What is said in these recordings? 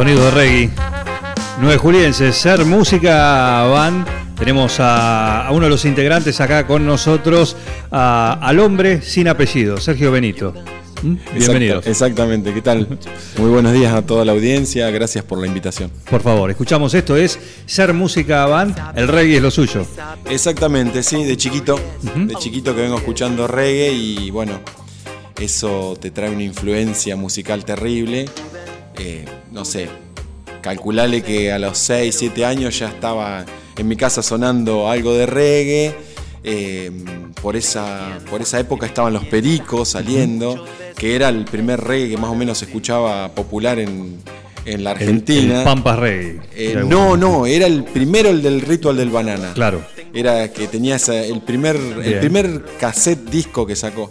Sonido de reggae. Nueve julienses, Ser Música Van. Tenemos a, a uno de los integrantes acá con nosotros, a- al hombre sin apellido, Sergio Benito. ¿Mm? Bienvenidos. Exacta- exactamente, ¿qué tal? Muy buenos días a toda la audiencia, gracias por la invitación. Por favor, escuchamos esto, es Ser Música Van, el reggae es lo suyo. Exactamente, sí, de chiquito, de chiquito que vengo escuchando reggae y bueno, eso te trae una influencia musical terrible. Eh, no sé, calculale que a los 6, 7 años ya estaba en mi casa sonando algo de reggae. Eh, por, esa, por esa época estaban los pericos saliendo, que era el primer reggae que más o menos se escuchaba popular en, en la Argentina. El, Pampas Reggae. Eh, no, no, era el primero el del ritual del banana. Claro. Era que tenía esa- el, primer, el primer cassette disco que sacó.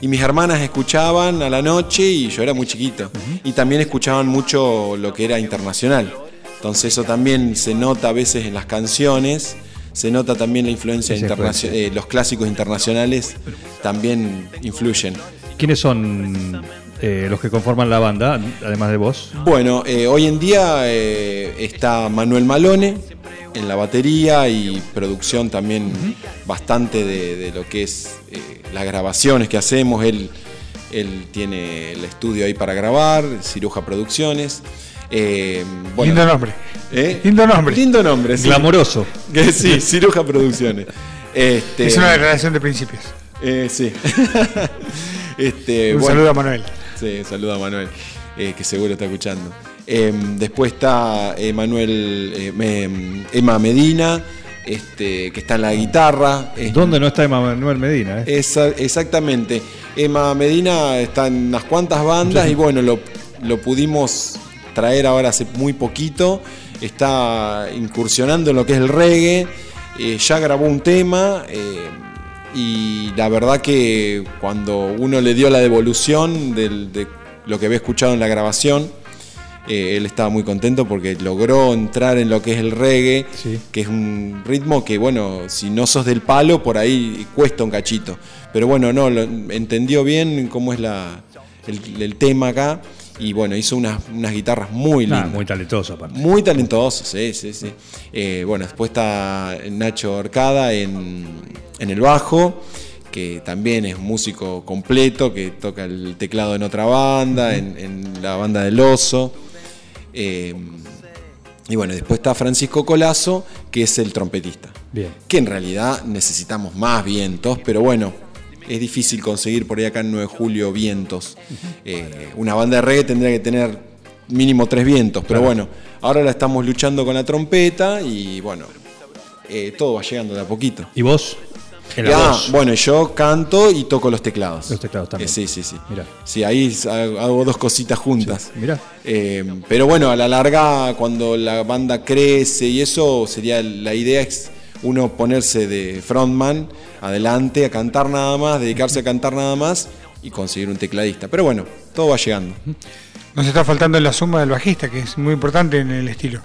Y mis hermanas escuchaban a la noche y yo era muy chiquito. Y también escuchaban mucho lo que era internacional. Entonces eso también se nota a veces en las canciones. Se nota también la influencia internacional. influencia. los clásicos internacionales también influyen. ¿Quiénes son eh, los que conforman la banda, además de vos? Bueno, eh, hoy en día eh, está Manuel Malone en la batería y producción también bastante de, de lo que es eh, las grabaciones que hacemos. Él, él tiene el estudio ahí para grabar, Ciruja Producciones. Eh, bueno, Lindo nombre. ¿eh? Lindo nombre. Lindo nombre, sí. Glamoroso. Sí, Ciruja Producciones. Este, Es una declaración de principios. eh, sí. este, Un bueno. saludo a Manuel. Sí, saluda a Manuel, eh, que seguro está escuchando. Eh, después está eh, Manuel, eh, Emma Medina, este, que está en la guitarra. ¿Dónde no está Manuel Medina? eh? Esa- exactamente. Emma Medina está en unas cuantas bandas y bueno, lo, lo pudimos traer ahora hace muy poquito. Está incursionando en lo que es el reggae. eh, ya grabó un tema. eh, y la verdad que cuando uno le dio la devolución del- de lo que había escuchado en la grabación, eh, él estaba muy contento porque logró entrar en lo que es el reggae, Sí. que es un ritmo que, bueno, si no sos del palo, por ahí cuesta un cachito. Pero bueno, no, lo- entendió bien cómo es la, el, el tema acá y bueno, hizo unas, unas guitarras muy Nah, lindas. muy talentoso aparte. Muy talentoso, sí, sí, sí. Eh, bueno, después está Nacho Orcada en, en el bajo, que también es músico completo, que toca el teclado en otra banda, en, en la banda del Oso. Eh, y bueno, después está Francisco Colazo, que es el trompetista. Bien. Que en realidad necesitamos más vientos, pero bueno, es difícil conseguir por ahí acá en 9 de julio vientos. Eh, una banda de reggae tendría que tener mínimo tres vientos, pero Claro. bueno, ahora la estamos luchando con la trompeta y bueno, eh, todo va llegando de a poquito. ¿Y vos? Voz. bueno, yo canto y toco los teclados. Los teclados también. Eh, sí, sí, sí. Mirá. Sí, ahí hago hago dos cositas juntas. Mirá. Eh, pero bueno, a la larga, cuando la banda crece y eso, sería la idea es uno ponerse de frontman adelante a cantar nada más, dedicarse a cantar nada más y conseguir un tecladista. Pero bueno, todo va llegando. Nos está faltando la suma del bajista, que es muy importante en el estilo.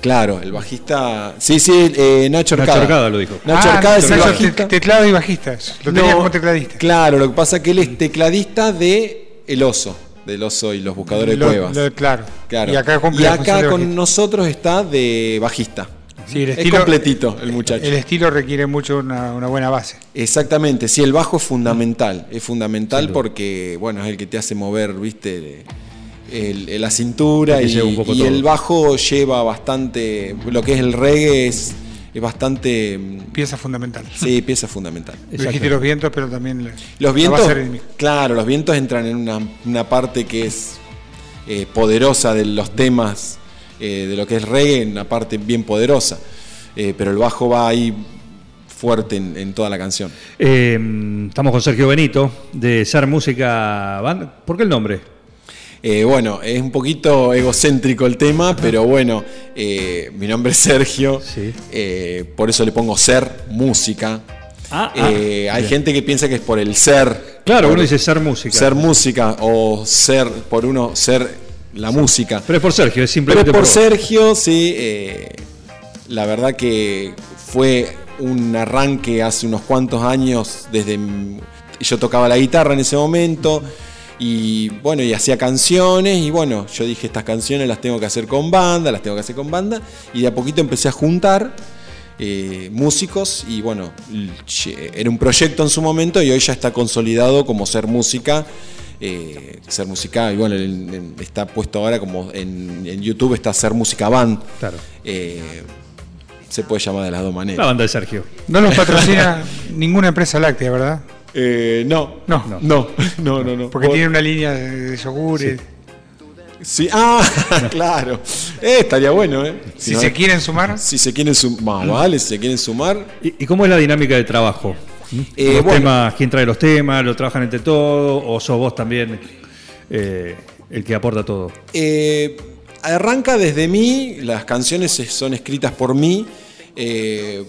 Claro, el bajista. Sí, sí, eh, Nacho Nacho Arcada. Arcada lo dijo. Nacho Ah, Arcada es el Nacho, bajista. te- Teclado y bajistas. Lo tenía No, como tecladista. Claro, lo que pasa es que él es tecladista de El Oso, del Oso y los buscadores Lo- de cuevas. lo- claro. Claro. Y acá, Y de con bajista. nosotros está de bajista. Sí, el es estilo- completito el muchacho. El estilo requiere mucho una, una buena base. Exactamente, sí, el bajo es fundamental. Es fundamental porque, bueno, es el que te hace mover, viste, el- el- la cintura y, lleva un poco y el bajo lleva bastante. Lo que es el reggae es, es bastante. mm, Pieza fundamental. Sí, pieza fundamental. Dijiste los vientos, pero también la- Los vientos, claro, los vientos entran en una, una parte que es eh, poderosa de los temas eh, de lo que es reggae, una parte bien poderosa. Eh, pero el bajo va ahí fuerte en, en toda la canción. Eh, estamos con Sergio Benito de Ser Música Band. ¿Por qué el nombre? Eh, bueno, es un poquito egocéntrico el tema, pero bueno, eh, mi nombre es Sergio, Sí. eh, por eso le pongo ser música. Ah, Eh, ah, hay bien. gente que piensa que es por el ser. Claro, por uno dice Ser Música. ser música o ser por uno ser la música. Pero es por Sergio, es Pero simplemente por vos. Sergio, sí, eh, la verdad que fue un arranque hace unos cuantos años, desde yo tocaba la guitarra en ese momento y bueno, y hacía canciones y bueno, yo dije estas canciones las tengo que hacer con banda, las tengo que hacer con banda y de a poquito empecé a juntar eh, músicos y bueno, era un proyecto en su momento y hoy ya está consolidado como ser música. eh, ser música, y bueno, en- en- está puesto ahora como en, en YouTube está ser música band. Claro. Eh, se puede llamar de las dos La maneras. banda de Sergio. No nos patrocina ninguna empresa láctea, ¿verdad? Eh, no, No. no, no, no, no, no. Porque Por- tiene una línea de, de yogures. Sí, ah, claro. Eh, estaría bueno, ¿eh? Si no- se quieren sumar, si se quieren sumar, vale, si se quieren sumar. ¿Y, y cómo es la dinámica de trabajo? ¿Mm? Eh, Los bueno. temas, ¿Quién trae los temas? ¿Lo trabajan entre todos? ¿O sos vos también eh, el que aporta todo? Eh, arranca desde mí, las canciones es- son escritas por mí, eh,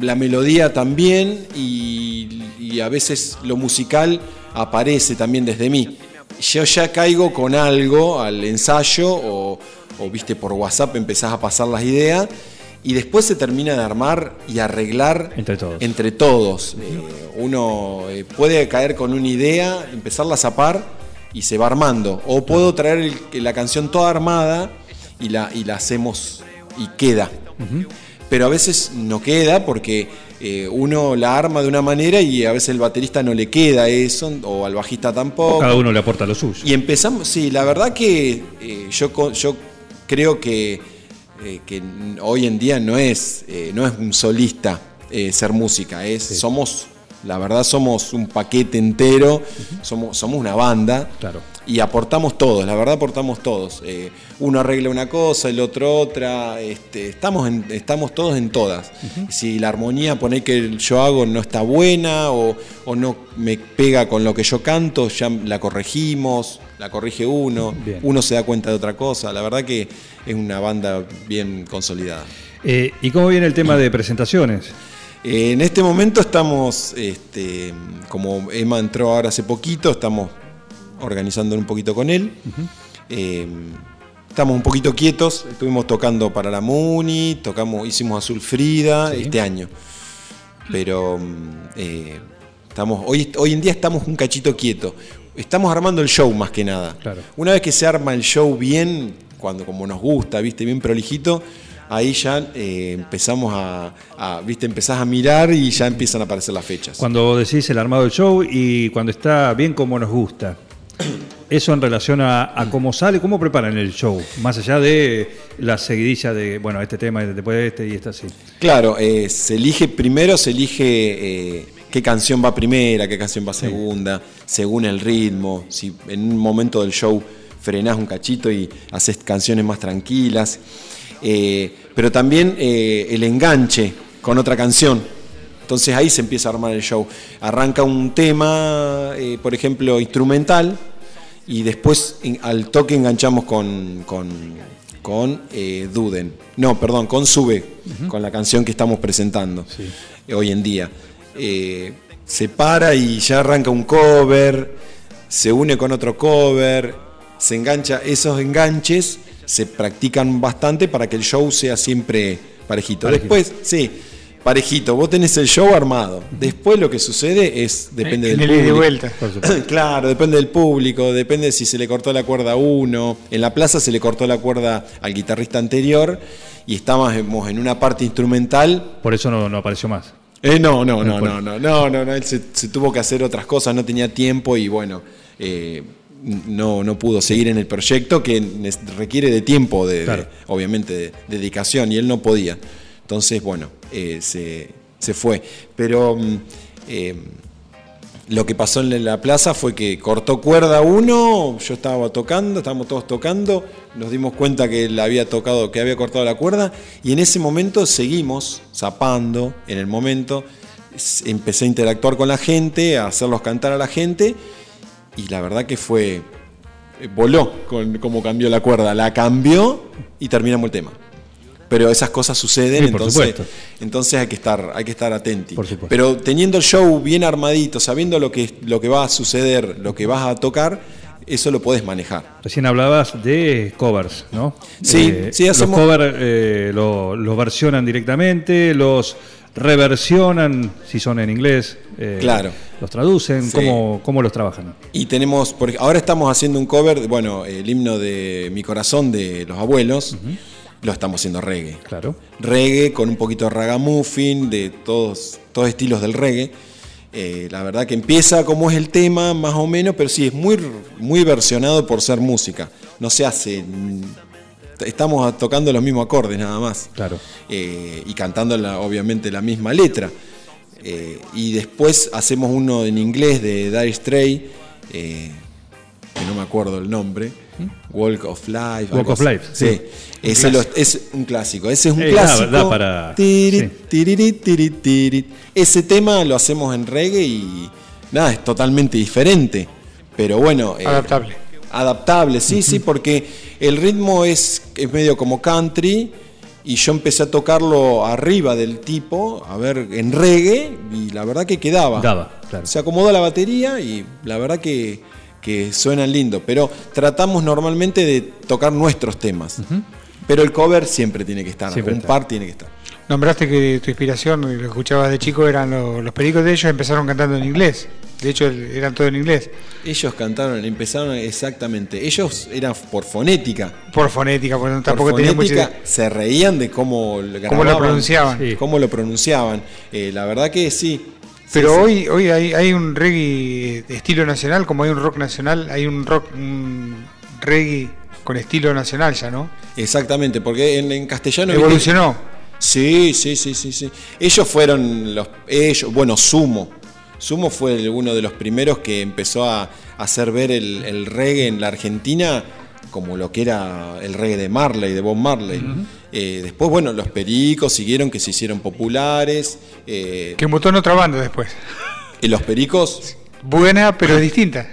la melodía también y, y a veces lo musical aparece también desde mí. Yo ya caigo con algo al ensayo o, o, viste por WhatsApp empezás a pasar las ideas y después se termina de armar y arreglar Entre todos. entre todos. Eh, uno eh, puede caer con una idea, empezarla a zapar y se va armando. O puedo traer el- la canción toda armada y la, y la hacemos y queda. Pero a veces no queda porque eh, uno la arma de una manera y a veces el baterista no le queda eso, o al bajista tampoco. Cada uno le aporta lo suyo. Y empezamos, sí, la verdad que eh, yo, yo creo que, eh, que hoy en día no es, eh, no es un solista ser música, es, somos, la verdad somos un paquete entero, somos, somos una banda Claro. y aportamos todos, la verdad aportamos todos. Eh, uno arregla una cosa, el otro otra, este, estamos, en- estamos todos en todas. Si la armonía pone que yo hago no está buena o, o no me pega con lo que yo canto, ya la corregimos, la corrige uno, Bien. uno se da cuenta de otra cosa. La verdad que es una banda bien consolidada. Eh, ¿Y cómo viene el tema de presentaciones? En este momento estamos, este, como Emma entró ahora hace poquito, estamos organizando un poquito con él. Eh, estamos un poquito quietos, estuvimos tocando para la Muni, tocamos, hicimos Azul Frida este año. Pero mm, eh, estamos, hoy, hoy en día estamos un cachito quieto. Estamos armando el show más que nada. Claro. Una vez que se arma el show bien, cuando como nos gusta, viste, bien prolijito, ahí ya eh, empezamos a, a, viste, empezás a mirar y ya empiezan a aparecer las fechas. Cuando decís el armado del show y cuando está bien como nos gusta. Eso en relación a, a cómo sale, cómo preparan el show, más allá de la seguidilla de, bueno, este tema, después de este y este así. Claro, eh, se elige primero, se elige eh, qué canción va primera, qué canción va segunda, según el ritmo. Si en un momento del show frenás un cachito y haces canciones más tranquilas. Eh, pero también eh, el enganche con otra canción. Entonces ahí se empieza a armar el show. Arranca un tema, eh, por ejemplo, instrumental, y después al toque enganchamos con, con, con, Duden. No, perdón, con Sube, con la canción que estamos presentando hoy en día. Se para y ya arranca un cover, se une con otro cover, se engancha. Esos enganches se practican bastante para que el show sea siempre parejito. Parejito. Después, sí, parejito, vos tenés el show armado. Después lo que sucede es, depende en del el ida y público. vuelta. Por supuesto. Claro, depende del público, depende si se le cortó la cuerda a uno. En la plaza se le cortó la cuerda al guitarrista anterior y estábamos en una parte instrumental. Por eso no, no apareció más. Eh, no, no, no, no, no, no, no, no, él se, se tuvo que hacer otras cosas, no tenía tiempo y bueno, eh, no, no pudo seguir en el proyecto que requiere de tiempo, de, obviamente de dedicación y él no podía. Entonces, bueno, eh, se, se fue. Pero mm, eh, lo que pasó en la plaza fue que cortó cuerda uno, yo estaba tocando, estábamos todos tocando, nos dimos cuenta que él había tocado, que había cortado la cuerda, y en ese momento seguimos zapando, en el momento empecé a interactuar con la gente, a hacerlos cantar a la gente, y la verdad que fue, eh, voló con cómo cambió la cuerda, la cambió y terminamos el tema. Pero esas cosas suceden, Sí, entonces, entonces hay que estar, hay que estar atenti. Pero teniendo el show bien armadito, sabiendo lo que, lo que va a suceder, lo que vas a tocar, eso lo puedes manejar. Recién hablabas de covers, ¿no? Sí, sí, hacemos- Los covers eh, lo- los versionan directamente, los reversionan, si son en inglés. eh, Claro. Los traducen, Sí. ¿cómo, ¿cómo los trabajan? Y tenemos, por ej- ahora estamos haciendo un cover, bueno, el himno de Mi Corazón de los abuelos, lo estamos haciendo reggae. Claro. reggae con un poquito de ragamuffin, de todos, todos estilos del reggae. Eh, la verdad que empieza como es el tema, más o menos, pero sí, es muy, muy versionado por ser música. No se hace. mm, Estamos tocando los mismos acordes nada más. Claro. Eh, y cantando la- obviamente la misma letra. Eh, y después hacemos uno en inglés de Dire Stray, que no me acuerdo el nombre. Walk of Life. Walk of así. Life, Sí. sí. Ese lo- es un clásico. Ese es un Eh, da- clásico. da para- Tirit, sí. tiririt, tirit, tirit. Ese tema lo hacemos en reggae y nada, es totalmente diferente. Pero bueno. eh, Adaptable. Adaptable, sí, sí, porque el ritmo es, es medio como country y yo empecé a tocarlo arriba del tipo, a ver, en reggae y la verdad que quedaba. Daba, claro. Se acomodó la batería y la verdad que, que suenan lindo, pero tratamos normalmente de tocar nuestros temas. Pero el cover siempre tiene que estar, Siempre un está. par tiene que estar. Nombraste que tu inspiración, y lo escuchabas de chico, eran lo- los pericos de ellos, empezaron cantando en inglés. De hecho, eran todo en inglés. Ellos cantaron, empezaron exactamente, ellos eran por fonética. Por fonética, porque Por tampoco tenían mucha fonética idea. se reían de cómo, Cómo lo pronunciaban. Sí. cómo lo pronunciaban. Eh, la verdad que sí. Pero Sí, sí. hoy, hoy hay, hay un reggae de estilo nacional, como hay un rock nacional, hay un rock, un reggae con estilo nacional ya, ¿no? Exactamente, porque en, en castellano. ¿viste? Evolucionó. Sí, sí, sí, sí, sí. Ellos fueron los. Ellos, bueno, Sumo. Sumo fue uno de los primeros que empezó a, hacer ver el, el reggae en la Argentina como lo que era el reggae de Marley, de Bob Marley. Eh, después, bueno, los pericos siguieron que se hicieron populares. eh, Que mutó en otra banda después. y los pericos. Buena, pero distinta.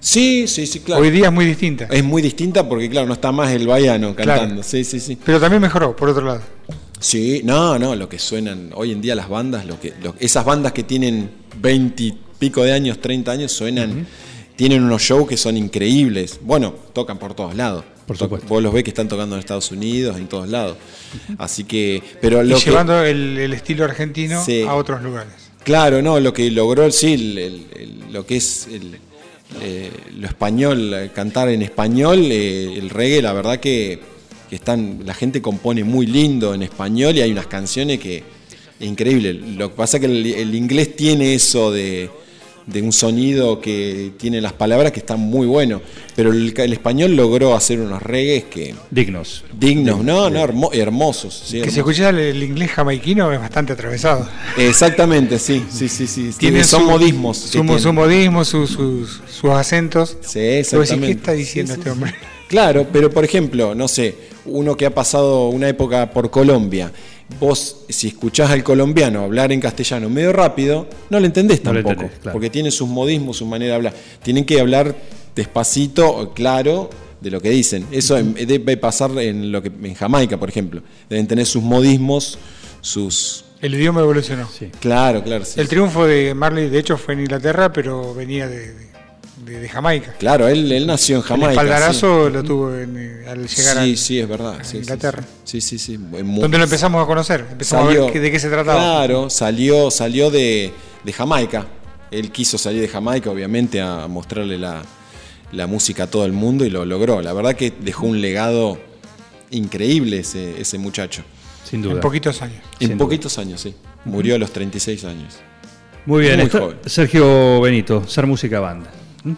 Sí, sí, sí, claro. Hoy día es muy distinta. Es muy distinta porque, claro, no está más el baiano Claro. cantando. Sí, sí, sí. Pero también mejoró, por otro lado. Sí, no, no, lo que suenan hoy en día las bandas, lo que, lo- esas bandas que tienen 20 y pico de años, 30 años, suenan, tienen unos shows que son increíbles. Bueno, tocan por todos lados. Por To- supuesto. Vos los ves que están tocando en Estados Unidos, en todos lados. Así que, pero lo y que, llevando el, el estilo argentino Sí. a otros lugares. Claro, no, lo que logró, sí, el- el- el- lo que es el, eh, lo español, eh, cantar en español, eh, el reggae, la verdad que, que están, la gente compone muy lindo en español y hay unas canciones que increíble. Lo que pasa es que el, el inglés tiene eso de, de un sonido que tiene las palabras que están muy bueno, pero el, el español logró hacer unos reggaes que Dignos. dignos, no, no, hermo- hermosos. sí, Que si escuchas el, inglés jamaiquino es bastante atravesado. Exactamente, sí, sí, sí, sí. Tiene son su- modismos. Su, su modismo, su- sus- sus acentos. Sí, vos decís, exactamente. ¿qué está diciendo Sí, sí, este hombre? Claro, pero por ejemplo, no sé, uno que ha pasado una época por Colombia, vos si escuchás al colombiano hablar en castellano medio rápido, no lo entendés No tampoco, entendés, claro. porque tiene sus modismos, su manera de hablar. Tienen que hablar despacito, claro, de lo que dicen. Eso debe pasar en lo que en Jamaica, por ejemplo. Deben tener sus modismos, sus El idioma evolucionó. Sí. Claro, claro. sí. El triunfo de Marley, de hecho, fue en Inglaterra, pero venía de, de- de Jamaica. Claro, él, él nació en Jamaica. el sí. espaldarazo lo tuvo en, eh, al llegar sí, a sí, es verdad. sí, Inglaterra. Sí, sí, sí. donde lo empezamos a conocer. Empezamos a ver qué- de qué se trataba. Claro, salió, salió de, de Jamaica. Él quiso salir de Jamaica, obviamente, a mostrarle la, la música a todo el mundo y lo logró. La verdad que dejó un legado increíble ese, ese muchacho. Sin duda. En poquitos años. En Sin duda. poquitos años, sí. Murió a los 36 años. Muy bien. Muy joven. Sergio Benito, Ser Música Banda.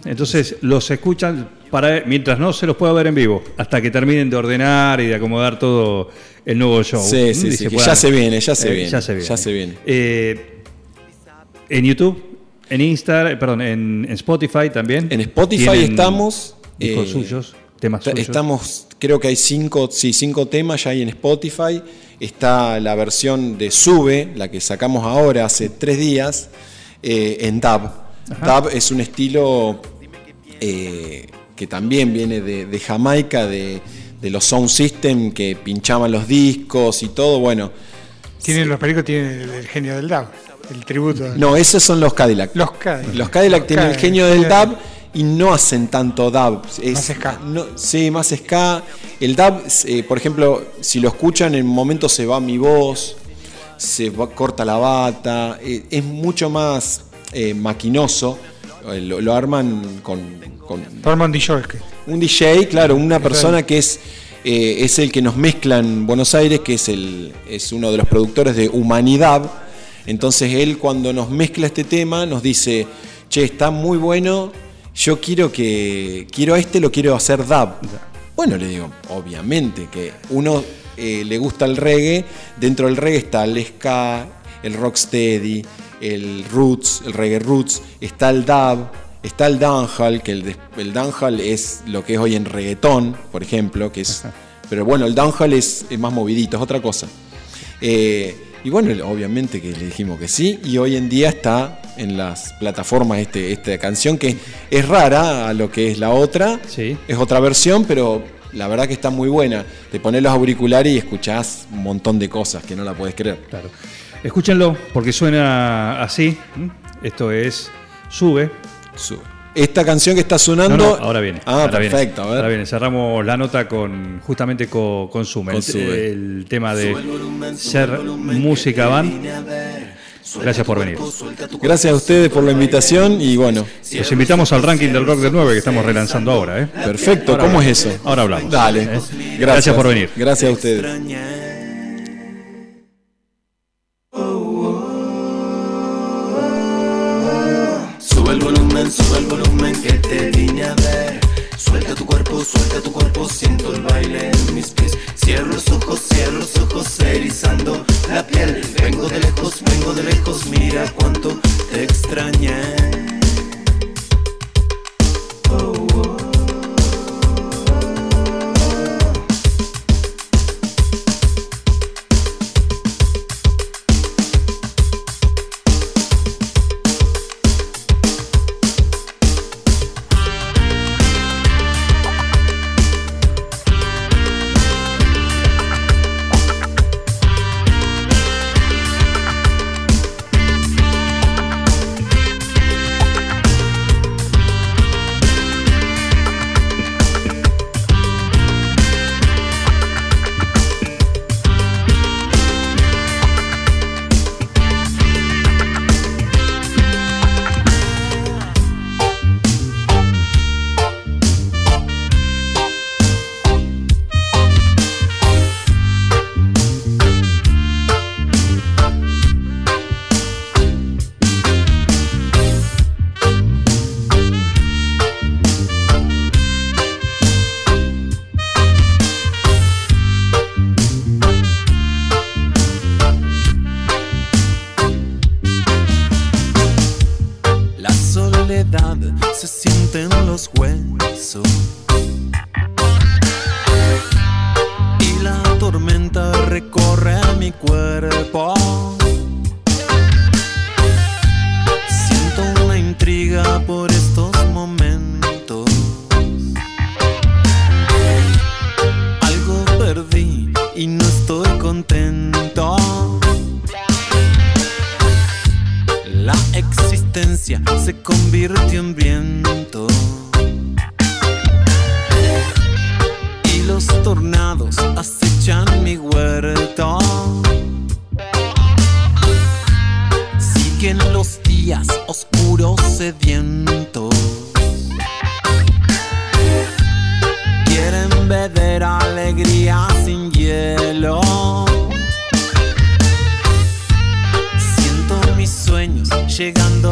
Entonces los escuchan para mientras no se los pueda ver en vivo, hasta que terminen de ordenar y de acomodar todo el nuevo show. Sí, sí, sí, puedan- ya se viene, ya se eh, viene. Ya se viene. Ya se viene. Eh, en YouTube, en Insta, perdón, en, en Spotify también. En Spotify estamos. Discos eh, suyos, temas suyos. Estamos, creo que hay cinco, sí, cinco temas ya hay en Spotify. Está la versión de Sube, la que sacamos ahora hace tres días, eh, en Dub es un estilo eh, que también viene de, de Jamaica, de, de los sound system que pinchaban los discos y todo. Bueno, Tienen los pericos, tienen el, el genio del DAB, el tributo. no, esos son los Cadillac. Los Cadillac. Los Cadillac tienen el genio del dub y no hacen tanto dub. Es- Más ska. no- sí, más ska. El dub, eh, por ejemplo, si lo escuchan, en un momento se va mi voz, se va- corta la bata, eh, es mucho más eh, maquinoso. Eh, Lo, lo arman con, con Armand Dijolke. un DJ, claro, una persona que es, eh, es el que nos mezcla en Buenos Aires, que es, el, es uno de los productores de Humanidad. Entonces él cuando nos mezcla este tema nos dice, che, está muy bueno, yo quiero que, quiero a este, lo quiero hacer dub. Bueno, le digo, obviamente que uno eh, le gusta el reggae, dentro del reggae está el ska, el rocksteady, el roots, el reggae roots, está el dub, está el dancehall, que el, el es lo que es hoy en reggaetón, por ejemplo, que es, pero bueno, el es, es más movidito, es otra cosa. Eh, y bueno, obviamente que le dijimos que sí, y hoy en día está en las plataformas este, esta canción que es rara a lo que es la otra, Sí. es otra versión, pero la verdad que está muy buena. Te pones los auriculares y escuchás un montón de cosas que no la puedes creer. Claro. Escúchenlo porque suena así. ¿m? Esto es Sube. Sube. Esta canción que está sonando. No, no, ahora viene. Ah, ahora viene, perfecto. a ver. Ahora viene. Cerramos la nota con justamente con, con Sume, Con Sube. el tema de ser música band. Gracias por venir. Gracias a ustedes por la invitación y bueno, Los invitamos al ranking del rock del 9 que estamos relanzando ahora. ¿eh? perfecto. Ahora ¿Cómo es eso? Ahora hablamos. Dale. ¿eh? Gracias. Gracias por venir. Gracias a ustedes. Mira cuánto te extrañé. Oh, llegando.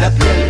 la piel.